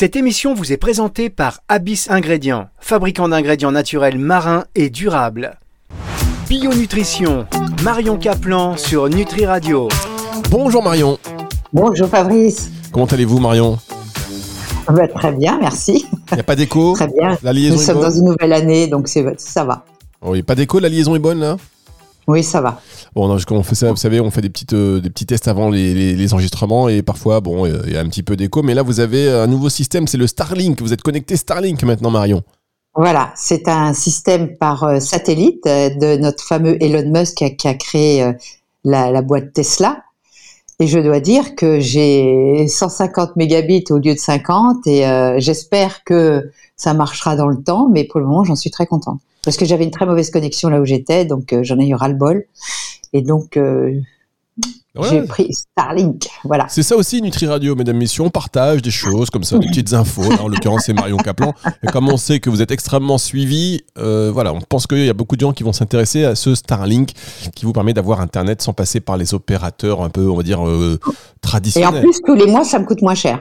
Cette émission vous est présentée par Abyss Ingrédients, fabricant d'ingrédients naturels marins et durables. Bio Nutrition, Marion Caplan sur Nutri Radio. Bonjour Marion. Bonjour Fabrice. Comment allez-vous Marion? Bah, Très bien, merci. Il n'y a pas d'écho? Très bien. La liaison Nous est sommes bonne? dans une nouvelle année, donc c'est- ça va. Oui, pas d'écho, la liaison est bonne là? Oui, ça va. Bon, non, qu'on fait ça, vous savez, on fait des, petites, euh, des petits tests avant les, les- les enregistrements et parfois, bon, euh, il y a un petit peu d'écho. Mais là, vous avez un nouveau système, c'est le Starlink. Vous êtes connecté Starlink maintenant, Marion. Voilà, c'est un système par euh, satellite euh, de notre fameux Elon Musk qui a, qui a créé la, la boîte Tesla. Et je dois dire que j'ai 150 mégabits au lieu de 50 et euh, j'espère que ça marchera dans le temps, mais pour le moment, j'en suis très contente. Parce que j'avais une très mauvaise connexion là où j'étais, donc euh, j'en ai eu ras-le-bol. Et donc, euh, j'ai pris Starlink. Voilà. C'est ça aussi, Nutri Radio, mesdames, messieurs. On partage des choses comme ça, des petites infos. Là, en l'occurrence, c'est Marion Caplan. Et comme on sait que vous êtes extrêmement suivi, euh, voilà, on pense qu'il y a beaucoup de gens qui vont s'intéresser à ce Starlink qui vous permet d'avoir Internet sans passer par les opérateurs un peu, on va dire, euh, Et en traditionnels. plus, tous les mois, ça me coûte moins cher.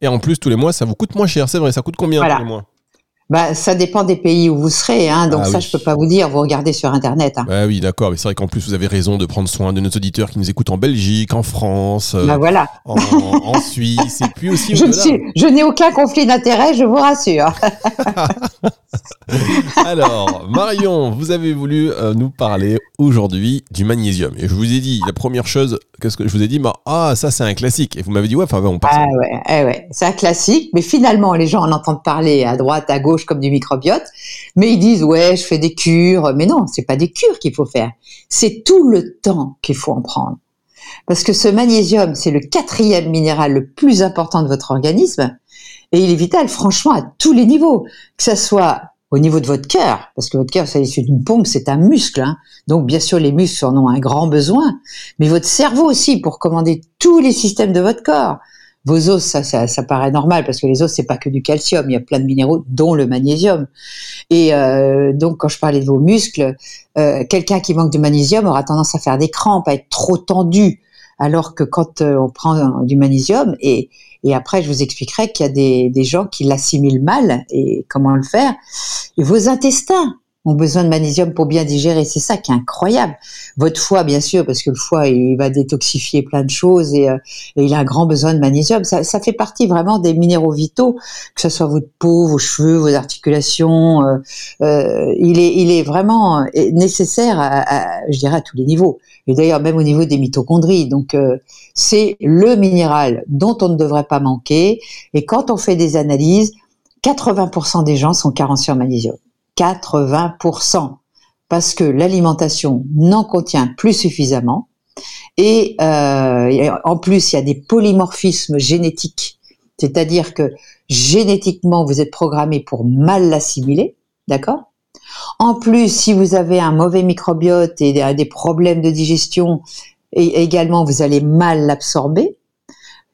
Et en plus, tous les mois, ça vous coûte moins cher. C'est vrai, ça coûte combien Voilà. tous les mois? Bah, ça dépend des pays où vous serez, hein, donc Ah ça, oui. je peux pas vous dire. Vous regardez sur Internet. Hein. Bah oui, d'accord, mais c'est vrai qu'en plus vous avez raison de prendre soin de nos auditeurs qui nous écoutent en Belgique, en France, euh, Bah voilà. en, en Suisse, et puis aussi Je, suis- je n'ai aucun conflit d'intérêt, je vous rassure. Alors, Marion, vous avez voulu euh, nous parler aujourd'hui du magnésium. Et je vous ai dit, la première chose, qu'est-ce que je vous ai dit? Bah, Ah, ça c'est un classique. Et vous m'avez dit, ouais, enfin, on passe. Ah ouais, eh ouais. c'est un classique, mais finalement, les gens en entendent parler à droite, à gauche, comme du microbiote, mais ils disent ouais, je fais des cures. Mais non, c'est pas des cures qu'il faut faire. C'est tout le temps qu'il faut en prendre. Parce que ce magnésium, c'est le quatrième minéral le plus important de votre organisme, et il est vital, franchement, à tous les niveaux, que ça soit au niveau de votre cœur, parce que votre cœur, c'est issu d'une pompe, c'est un muscle, hein. donc bien sûr les muscles en ont un grand besoin, mais votre cerveau aussi pour commander tous les systèmes de votre corps. Vos os, ça, ça, ça paraît normal parce que les os, c'est pas que du calcium, il y a plein de minéraux, dont le magnésium. Et euh, donc, quand je parlais de vos muscles, euh, quelqu'un qui manque de magnésium aura tendance à faire des crampes, à être trop tendu, alors que quand euh, on prend du magnésium, et, et après, je vous expliquerai qu'il y a des, des gens qui l'assimilent mal et comment le faire? Et vos intestins ont besoin de magnésium pour bien digérer. C'est ça qui est incroyable. Votre foie, bien sûr, parce que le foie, il va détoxifier plein de choses et, euh, il a un grand besoin de magnésium. Ça, ça fait partie vraiment des minéraux vitaux, que ce soit votre peau, vos cheveux, vos articulations. euh, euh, il, est, il est vraiment euh, nécessaire, à, à- je dirais, à tous les niveaux. Et d'ailleurs, même au niveau des mitochondries. Donc, euh, c'est le minéral dont on ne devrait pas manquer. Et quand on fait des analyses, 80% des gens sont carencés en magnésium. 80%. Parce que l'alimentation n'en contient plus suffisamment. Et, euh, et en plus, il y a des polymorphismes génétiques. C'est-à-dire que génétiquement, vous êtes programmé pour mal l'assimiler. D'accord? En plus, si vous avez un mauvais microbiote et des, problèmes de digestion, également, vous allez mal l'absorber.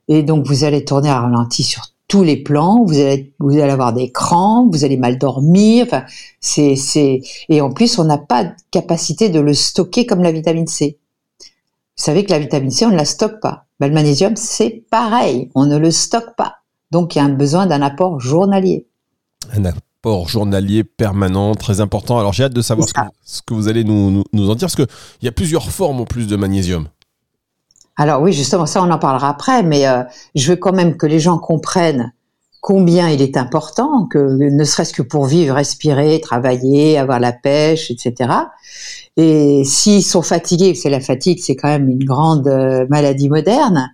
Et donc, vous allez tourner à ralenti sur tous les plans. Vous allez, vous allez avoir des crampes, vous allez mal dormir. Enfin, c'est, c'est, et en plus, on n'a pas de capacité de le stocker comme la vitamine C. Vous savez que la vitamine C, on ne la stocke pas. Ben, le magnésium, c'est pareil. On ne le stocke pas. Donc, il y a un besoin d'un apport journalier. Un apport journalier permanent, très important. Alors, j'ai hâte de savoir ce que, ça. ce que vous allez nous, nous, nous en dire, parce qu'il y a plusieurs formes en plus de magnésium. Alors oui, justement, ça on en parlera après, mais euh, je veux quand même que les gens comprennent combien il est important, que ne serait-ce que pour vivre, respirer, travailler, avoir la pêche, etc. Et s'ils sont fatigués, que la fatigue c'est quand même une grande euh, maladie moderne,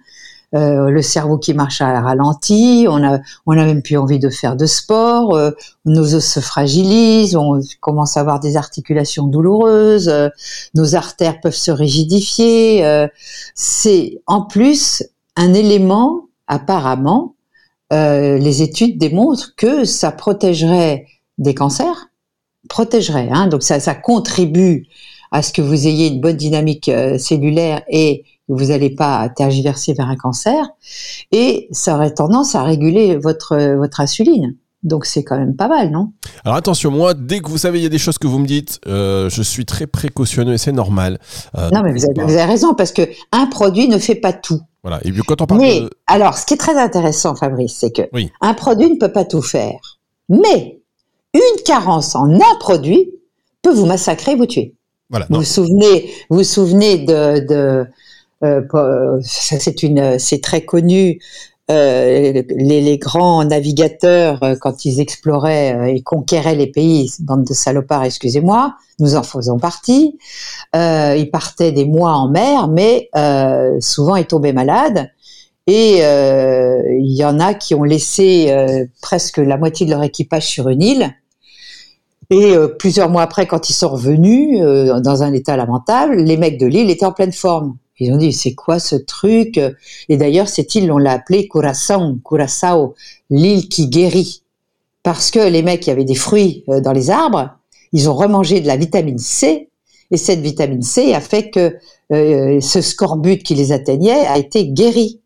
euh, le cerveau qui marche à ralenti, on a, on a même plus envie de faire de sport, euh, nos os se fragilisent, on commence à avoir des articulations douloureuses, euh, nos artères peuvent se rigidifier. c'est en plus un élément, apparemment, les études démontrent que ça protégerait des cancers, protégerait, hein, donc ça, ça contribue à ce que vous ayez une bonne dynamique cellulaire et vous n'allez pas tergiverser vers un cancer, et ça aurait tendance à réguler votre, votre insuline. Donc c'est quand même pas mal, non? Alors attention, moi, dès que vous savez, il y a des choses que vous me dites, euh, je suis très précautionneux et c'est normal. Euh, Non, mais vous avez, bah, vous avez raison, parce que un produit ne fait pas tout. Voilà. Et puis quand on parle Mais de... alors, ce qui est très intéressant, Fabrice, c'est que Oui. un produit ne peut pas tout faire. Mais une carence en un produit peut vous massacrer, vous tuer. Voilà. Vous vous souvenez, vous souvenez de, c'est une, c'est très connu. euh, les, grands navigateurs, euh, quand ils exploraient euh, et conquéraient les pays, bande de salopards, excusez-moi, nous en faisons partie. Euh, ils partaient des mois en mer, mais euh, souvent ils tombaient malades. Et euh, il y en a qui ont laissé euh, presque la moitié de leur équipage sur une île. Et euh, plusieurs mois après, quand ils sont revenus euh, dans un état lamentable, les mecs de l'île étaient en pleine forme. Ils ont dit c'est quoi ce truc? Et d'ailleurs cette île on l'a appelée Curaçao, Curaçao, l'île qui guérit, parce que les mecs il y avait des fruits euh, dans les arbres, ils ont remangé de la vitamine C. Et cette vitamine C a fait que euh, ce scorbut qui les atteignait a été guéri.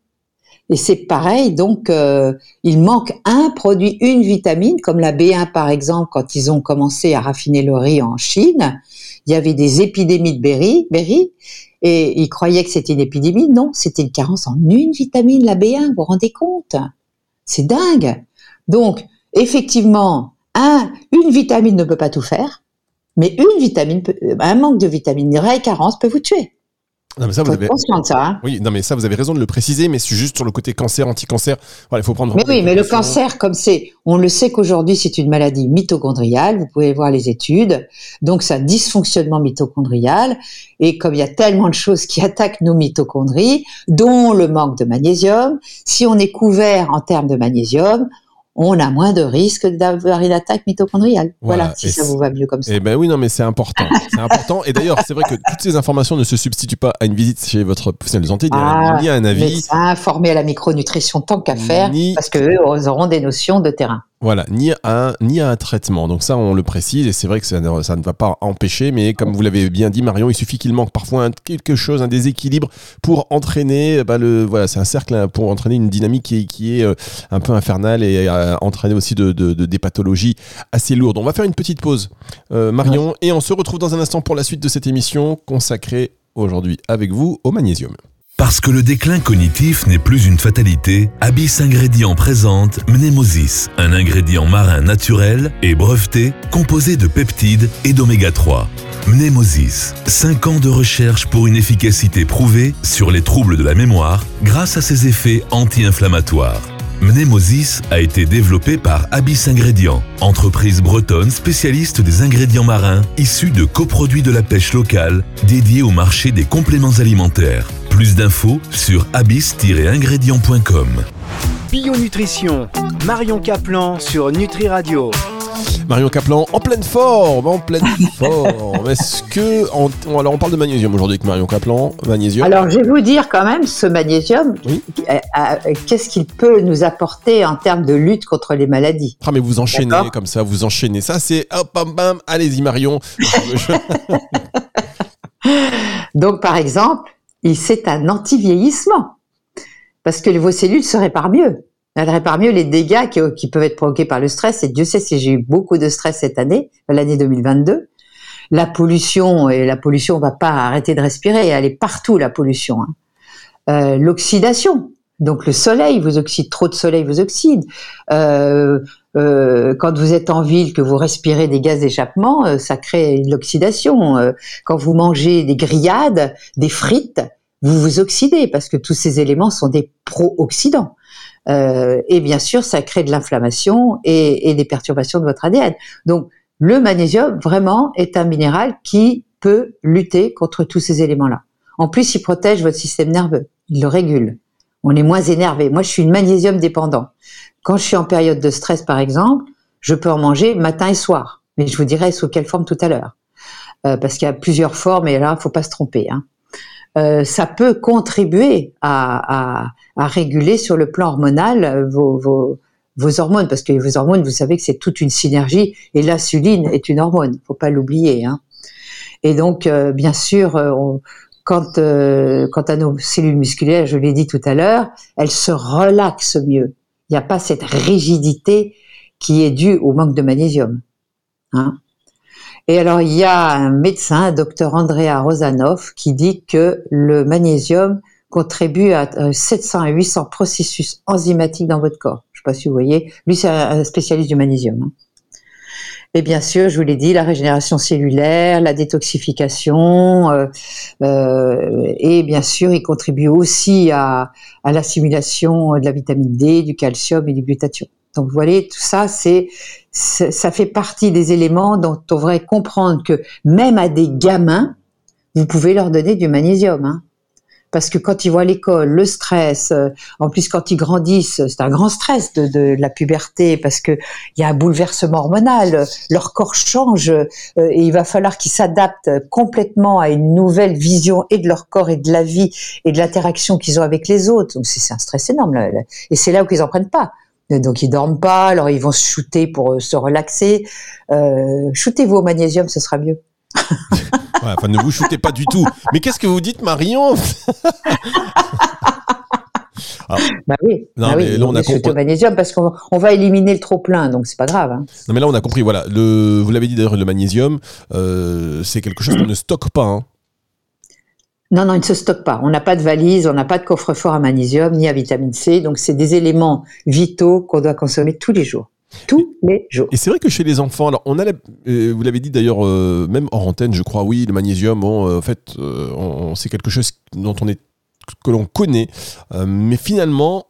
Et c'est pareil, donc euh, il manque un produit, une vitamine, comme la B1 par exemple, quand ils ont commencé à raffiner le riz en Chine, il y avait des épidémies de berry, berry et ils croyaient que c'était une épidémie. Non, c'était une carence en une vitamine, la B1, vous vous rendez compte? C'est dingue. Donc, effectivement, un, une vitamine ne peut pas tout faire, mais une vitamine, un manque de vitamine, une vraie carence peut vous tuer. Non, mais ça, vous avez... de ça. hein. Oui, non, mais ça, vous avez raison de le préciser, mais c'est juste sur le côté cancer, anti-cancer. Voilà, il faut prendre. Mais oui, mais le cancer, comme c'est, on le sait qu'aujourd'hui c'est une maladie mitochondriale, vous pouvez voir les études, donc c'est un dysfonctionnement mitochondrial, et comme il y a tellement de choses qui attaquent nos mitochondries, dont le manque de magnésium, si on est couvert en termes de magnésium, on a moins de risques d'avoir une attaque mitochondriale. Voilà, Voilà, si ça vous va mieux comme ça. Eh ben oui, non, mais c'est important. C'est important. Et d'ailleurs, c'est vrai que toutes ces informations ne se substituent pas à une visite chez votre professionnel de santé, ni à- Ah, un avis. Formé à la micronutrition tant qu'à faire, Ni- parce qu'eux auront des notions de terrain. Voilà, ni à, un, ni à un traitement. Donc ça, on le précise, et c'est vrai que ça ne, ça ne va pas empêcher, mais comme vous l'avez bien dit, Marion, il suffit qu'il manque parfois un- quelque chose, un déséquilibre pour entraîner, bah, le, voilà, c'est un cercle hein, pour entraîner une dynamique qui est, qui est euh, un peu infernale et euh, entraîner aussi de, de- de- des pathologies assez lourdes. On va faire une petite pause, euh, Marion, et on se retrouve dans un instant pour la suite de cette émission consacrée aujourd'hui avec vous au magnésium. Parce que le déclin cognitif n'est plus une fatalité, Abyss Ingrédients présente Mnemosis, un ingrédient marin naturel et breveté composé de peptides et d'oméga 3. Mnemosis, 5 ans de recherche pour une efficacité prouvée sur les troubles de la mémoire grâce à ses effets anti-inflammatoires. Mnemosis a été développé par Abyss Ingrédients, entreprise bretonne spécialiste des ingrédients marins issus de coproduits de la pêche locale dédiés au marché des compléments alimentaires. Plus d'infos sur abyss-ingrédients.com. Bio-nutrition, Marion Caplan sur Nutri Radio. Marion Caplan en pleine forme, en pleine forme. Est-ce que on, alors on parle de magnésium aujourd'hui avec Marion Caplan, magnésium. Alors, je vais vous dire quand même, ce magnésium, Oui. euh, euh, qu'est-ce qu'il peut nous apporter en termes de lutte contre les maladies? Ah mais vous enchaînez comme ça, vous enchaînez. Ça c'est hop bam bam, allez-y Marion. Donc, par exemple, il- c'est un anti-vieillissement, parce que vos cellules se réparent mieux. Elles réparent mieux les dégâts qui, qui peuvent être provoqués par le stress. Et Dieu sait si j'ai eu beaucoup de stress cette année, l'année 2022. La pollution, et la pollution, on va pas arrêter de respirer, elle est partout, la pollution. hein. Euh, L'oxydation, donc le soleil vous oxyde, trop de soleil vous oxyde. Euh, euh, quand vous êtes en ville, que vous respirez des gaz d'échappement, euh, ça crée de l'oxydation. Euh, quand vous mangez des grillades, des frites, vous vous oxydez parce que tous ces éléments sont des pro-oxydants. Euh, et bien sûr, ça crée de l'inflammation et, des perturbations de votre ADN. Donc, le magnésium, vraiment, est un minéral qui peut lutter contre tous ces éléments-là. En plus, il protège votre système nerveux. Il le régule. On est moins énervé. Moi, je suis une magnésium dépendant. Quand je suis en période de stress, par exemple, je peux en manger matin et soir. Mais je vous dirai sous quelle forme tout à l'heure. Euh, parce qu'il y a plusieurs formes et là, faut pas se tromper. Hein. Euh, ça peut contribuer à, à, à, réguler sur le plan hormonal vos, vos, vos, hormones, parce que vos hormones, vous savez que c'est toute une synergie, et l'insuline est une hormone, faut pas l'oublier. Hein. Et donc, euh, bien sûr, on, quand, euh, quant à nos cellules musculaires, je l'ai dit tout à l'heure, elles se relaxent mieux. Il n'y a pas cette rigidité qui est due au manque de magnésium. Hein. Et alors, il y a un médecin, docteur Andrea Rosanov, qui dit que le magnésium contribue à 700 à 800 processus enzymatiques dans votre corps. Je ne sais pas si vous voyez. Lui, c'est un spécialiste du magnésium. Hein. Et bien sûr, je vous l'ai dit, la régénération cellulaire, la détoxification, euh, euh, et bien sûr, il contribue aussi à, à l'assimilation de la vitamine D, du calcium et du glutathion. Donc, vous voyez, tout ça, c'est, ça fait partie des éléments dont on devrait comprendre que même à des gamins, vous pouvez leur donner du magnésium. Hein parce que quand ils voient l'école, le stress, euh, en plus quand ils grandissent, c'est un grand stress de, de, la puberté parce que il y a un bouleversement hormonal, leur corps change euh, et il va falloir qu'ils s'adaptent complètement à une nouvelle vision et de leur corps et de la vie et de l'interaction qu'ils ont avec les autres. Donc c'est un stress énorme et c'est là où ils en prennent pas. Donc ils dorment pas, alors ils vont se shooter pour euh, se relaxer. Euh, shootez-vous au magnésium, ce sera mieux. enfin, ne vous shootez pas du tout. Mais qu'est-ce que vous dites, Marion? Bah oui, non, bah mais là, on a compris. magnésium parce qu'on va éliminer le trop plein, donc c'est pas grave. Hein. Non, mais là on a compris. Voilà, le, vous l'avez dit d'ailleurs, le magnésium, euh, c'est quelque chose qu'on ne stocke pas. Hein. Non, non, il ne se stocke pas. On n'a pas de valise, on n'a pas de coffre-fort à magnésium ni à vitamine C, donc c'est des éléments vitaux qu'on doit consommer tous les jours tous les jours. Et c'est vrai que chez les enfants, alors on a, euh, vous l'avez dit d'ailleurs, euh, même hors antenne, je crois, oui, le magnésium, bon, euh, en fait, c'est quelque chose dont on est, que l'on connaît, mais finalement,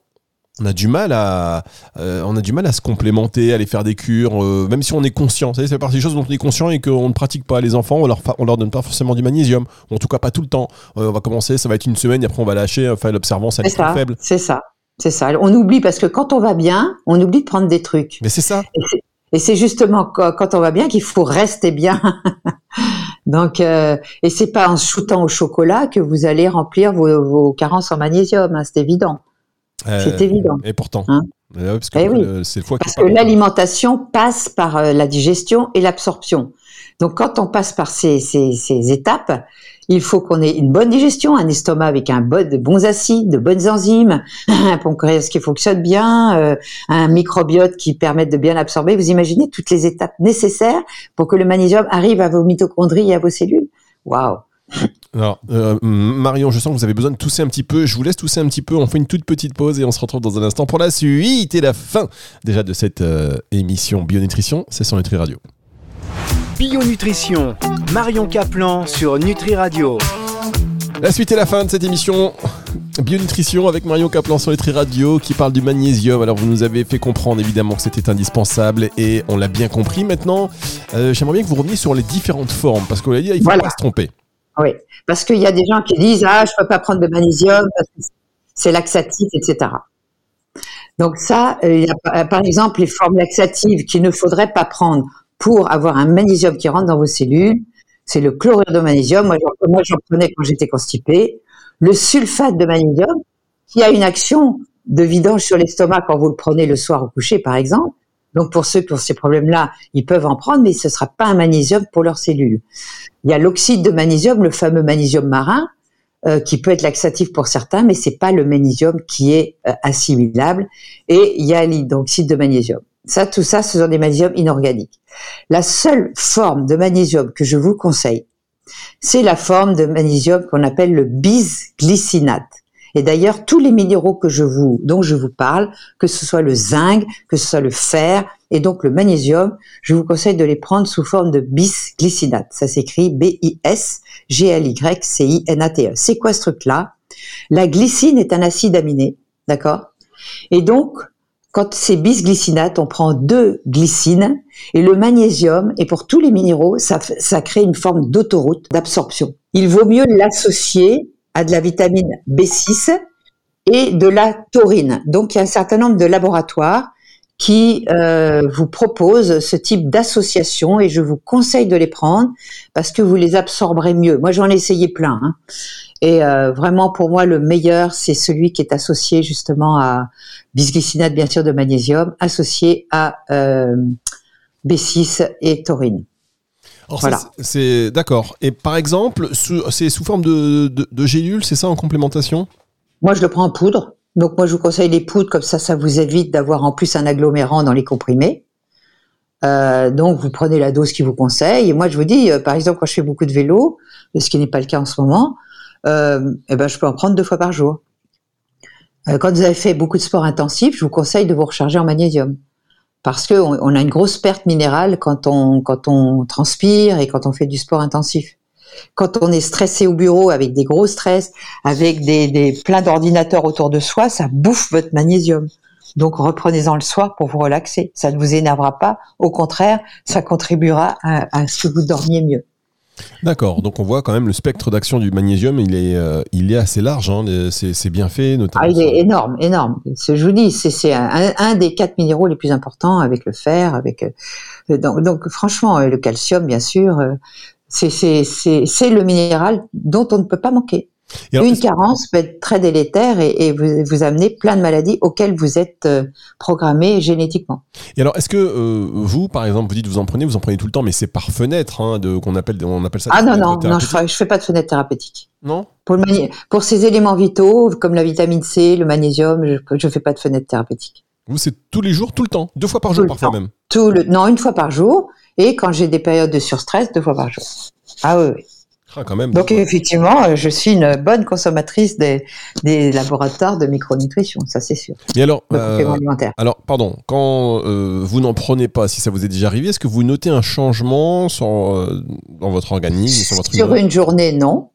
on a du mal à, on a du mal à se complémenter, à aller faire des cures, même si on est conscient. C'est partie des choses dont on est conscient et qu'on ne pratique pas. Les enfants, on leur, on leur donne pas forcément du magnésium, en tout cas pas tout le temps. on va commencer, ça va être une semaine, et après on va lâcher, enfin l'observance elle est, est faible. C'est ça. C'est ça. On oublie parce que quand on va bien, on oublie de prendre des trucs. Mais c'est ça. Et c'est justement quand on va bien qu'il faut rester bien. Donc, euh, et c'est pas en shootant au chocolat que vous allez remplir vos, carences en magnésium. Hein, c'est évident. Euh, c'est évident. Et pourtant. Hein parce que, eh parce que l'alimentation passe par euh, la digestion et l'absorption. Donc, quand on passe par ces, ces, ces étapes, il faut qu'on ait une bonne digestion, un estomac avec un bon, de bons acides, de bonnes enzymes, un pancréas qui fonctionne bien, euh, un microbiote qui permette de bien absorber. Vous imaginez toutes les étapes nécessaires pour que le magnésium arrive à vos mitochondries et à vos cellules? Waouh alors, euh, Marion, je sens que vous avez besoin de tousser un petit peu. Je vous laisse tousser un petit peu. On fait une toute petite pause et on se retrouve dans un instant pour la suite et la fin déjà de cette euh, émission Bionutrition. C'est sur Nutri Radio. Bionutrition, Marion Caplan sur Nutri Radio. La suite et la fin de cette émission Bionutrition avec Marion Caplan sur Nutri Radio qui parle du magnésium. Alors vous nous avez fait comprendre évidemment que c'était indispensable et on l'a bien compris. Maintenant, euh, j'aimerais bien que vous reveniez sur les différentes formes parce qu'on l'a dit, il ne faut pas se tromper. Oui, parce qu'il y a des gens qui disent ah je peux pas prendre de magnésium parce que c'est laxatif, etc. Donc ça, euh, a par exemple les formes laxatives qu'il ne faudrait pas prendre pour avoir un magnésium qui rentre dans vos cellules, c'est le chlorure de magnésium. Moi, j'en prenais quand j'étais constipée. Le sulfate de magnésium, qui a une action de vidange sur l'estomac quand vous le prenez le soir au coucher, par exemple. Donc, pour ceux qui ont ces problèmes-là, ils peuvent en prendre, mais ce ne sera pas un magnésium pour leurs cellules. Il y a l'oxyde de magnésium, le fameux magnésium marin, euh, qui peut être laxatif pour certains, mais c'est pas le magnésium qui est euh, assimilable. Et il y a l'oxyde de magnésium. Ça, tout ça, ce sont des magnésiums inorganiques. La seule forme de magnésium que je vous conseille, c'est la forme de magnésium qu'on appelle le bisglycinate. Et d'ailleurs, tous les minéraux que je vous, dont je vous parle, que ce soit le zinc, que ce soit le fer et donc le magnésium, je vous conseille de les prendre sous forme de bisglycinate. Ça s'écrit B-I-S-G-L-Y-C-I-N-A-T-E. C'est quoi ce truc-là? La glycine est un acide aminé, d'accord? Et donc, quand c'est bisglycinate, on prend deux glycines et le magnésium, et pour tous les minéraux, ça, ça crée une forme d'autoroute d'absorption. Il vaut mieux l'associer à de la vitamine B6 et de la taurine. Donc il y a un certain nombre de laboratoires qui euh, vous proposent ce type d'association et je vous conseille de les prendre parce que vous les absorberez mieux. Moi j'en ai essayé plein. Hein. Et euh, vraiment, pour moi, le meilleur, c'est celui qui est associé justement à bisglycinate, bien sûr, de magnésium, associé à euh, B6 et taurine. Voilà. C'est d'accord. Et par exemple, c'est sous forme de, de, gélules, c'est ça en complémentation? Moi, je le prends en poudre. Donc, moi, je vous conseille les poudres, comme ça, ça vous évite d'avoir en plus un agglomérant dans les comprimés. Euh, donc, vous prenez la dose qui vous conseille. Et moi, je vous dis, par exemple, quand je fais beaucoup de vélo, ce qui n'est pas le cas en ce moment, euh, eh ben, je peux en prendre deux fois par jour. Euh, quand vous avez fait beaucoup de sport intensif, je vous conseille de vous recharger en magnésium. Parce que on, a une grosse perte minérale quand on, quand on transpire et quand on fait du sport intensif. Quand on est stressé au bureau avec des gros stress, avec des, des plein d'ordinateurs autour de soi, ça bouffe votre magnésium. Donc reprenez-en le soir pour vous relaxer. Ça ne vous énervera pas. Au contraire, ça contribuera à ce que vous dormiez mieux. D'accord, donc on voit quand même le spectre d'action du magnésium, il est, euh, il est assez large, hein, c'est bien fait, notamment. Ah, il est énorme, énorme. Ce je vous dis, c'est un, un des quatre minéraux les plus importants avec le fer, avec euh, donc, donc, franchement euh, le calcium bien sûr. euh, c'est le minéral dont on ne peut pas manquer. Alors, Une carence peut être très délétère et, et vous, vous amener plein de maladies auxquelles vous êtes euh, programmé génétiquement. Et alors, est-ce que euh, vous, par exemple, vous dites vous en prenez, vous en prenez tout le temps, mais c'est par fenêtre, hein, qu'on appelle, on appelle ça. Ah non non non, je thérapeutiques. fais, pas de fenêtre thérapeutique. Non? Pour, le pour ces éléments vitaux comme la vitamine C, le magnésium, je je fais pas de fenêtre thérapeutique. Vous, c'est tous les jours, tout le temps, deux fois par jour parfois temps. même? Tout le, non, une fois par jour. Et quand j'ai des périodes de surstress, deux fois par jour. Ah oui, oui. Ah, quand même. Donc effectivement, euh, je suis une bonne consommatrice des, des laboratoires de micronutrition, ça c'est sûr. Mais alors, euh, alors, pardon, quand euh, vous n'en prenez pas, si ça vous est déjà arrivé, est-ce que vous notez un changement sur, euh, dans votre organisme, sur votre Sur humeur une journée, non.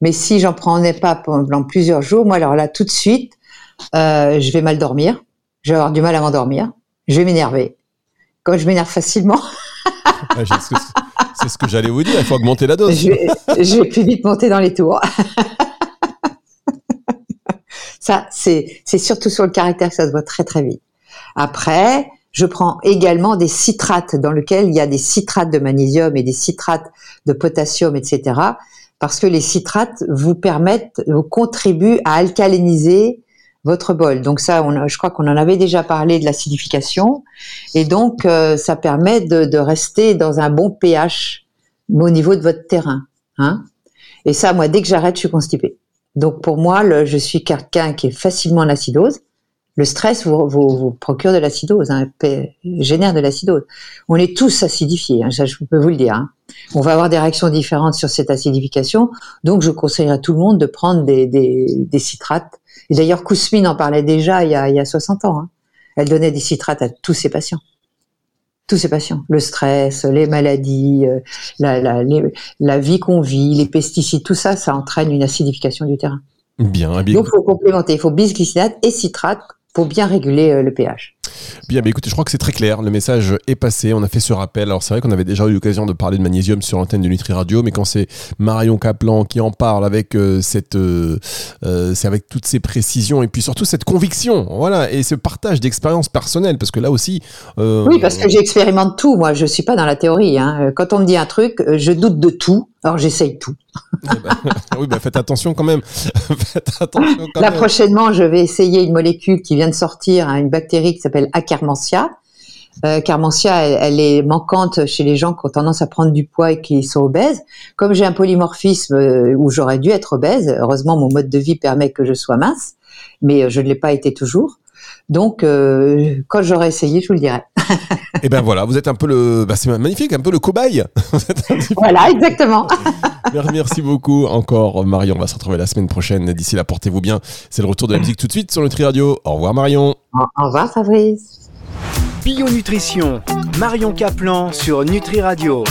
Mais si j'en prenais pas pendant plusieurs jours, moi alors là tout de suite, je vais mal dormir, je vais avoir du mal à m'endormir, je vais m'énerver. Comme je m'énerve facilement, Ah, c'est- ce que j'allais vous dire, il faut augmenter la dose. je vais, je vais plus vite monter dans les tours. ça, c'est, c'est surtout sur le caractère que ça se voit très très vite. Après, je prends également des citrates dans lesquels il y a des citrates de magnésium et des citrates de potassium, etc. Parce que les citrates vous permettent, vous contribuent à alcaliniser votre bol. Donc ça, on, je crois qu'on en avait déjà parlé de l'acidification. Et donc, euh, ça permet de, de rester dans un bon pH au niveau de votre terrain. Hein et ça, moi, dès que j'arrête, je suis constipée. Donc pour moi, le, je suis quelqu'un qui est facilement en acidose. Le stress vous, vous, vous procure de l'acidose, hein, génère de l'acidose. On est tous acidifiés, hein, ça, je peux vous le dire. hein. On va avoir des réactions différentes sur cette acidification. Donc je conseillerais à tout le monde de prendre des, des, des citrates. Et d'ailleurs, Kousmine en parlait déjà il y a, il y a 60 ans. hein. Elle donnait des citrates à tous ses patients. Tous ses patients. Le stress, les maladies, euh, la, la, les- la vie qu'on vit, les pesticides, tout ça, ça entraîne une acidification du terrain. Bien, bien, Donc, il faut complémenter. Il faut bisglycinate et citrate pour bien réguler euh, le pH. Bien, mais écoutez, je crois que c'est très clair. Le message est passé. On a fait ce rappel. Alors, c'est vrai qu'on avait déjà eu l'occasion de parler de magnésium sur l'antenne de Nutri Radio, mais quand c'est Marion Kaplan qui en parle avec euh, cette, euh, euh, c'est avec toutes ces précisions et puis surtout cette conviction, voilà, et ce partage d'expérience personnelle, parce que là aussi. Oui, parce que j'expérimente tout. Moi, je suis pas dans la théorie. Hein. Quand on me dit un truc, je doute de tout. Alors, j'essaye tout. eh ben, oui, bah, faites attention quand même. faites attention quand Là, même. prochainement, je vais essayer une molécule qui vient de sortir, hein, une bactérie qui s'appelle Akkermansia. Euh, Akkermansia, elle, elle est manquante chez les gens qui ont tendance à prendre du poids et qui sont obèses. Comme j'ai un polymorphisme euh, où j'aurais dû être obèse, heureusement, mon mode de vie permet que je sois mince, mais euh, je ne l'ai pas été toujours. Donc, euh, quand j'aurai essayé, je vous le dirai. Et ben voilà, vous êtes un peu le, bah, c'est magnifique, un peu le cobaye. Voilà, exactement. Merci beaucoup encore Marion. On va se retrouver la semaine prochaine. D'ici là, portez-vous bien. C'est le retour de la musique tout de suite sur Nutri Radio. Au revoir Marion. Au au revoir, Fabrice. Bio Nutrition, Marion Caplan sur Nutri Radio.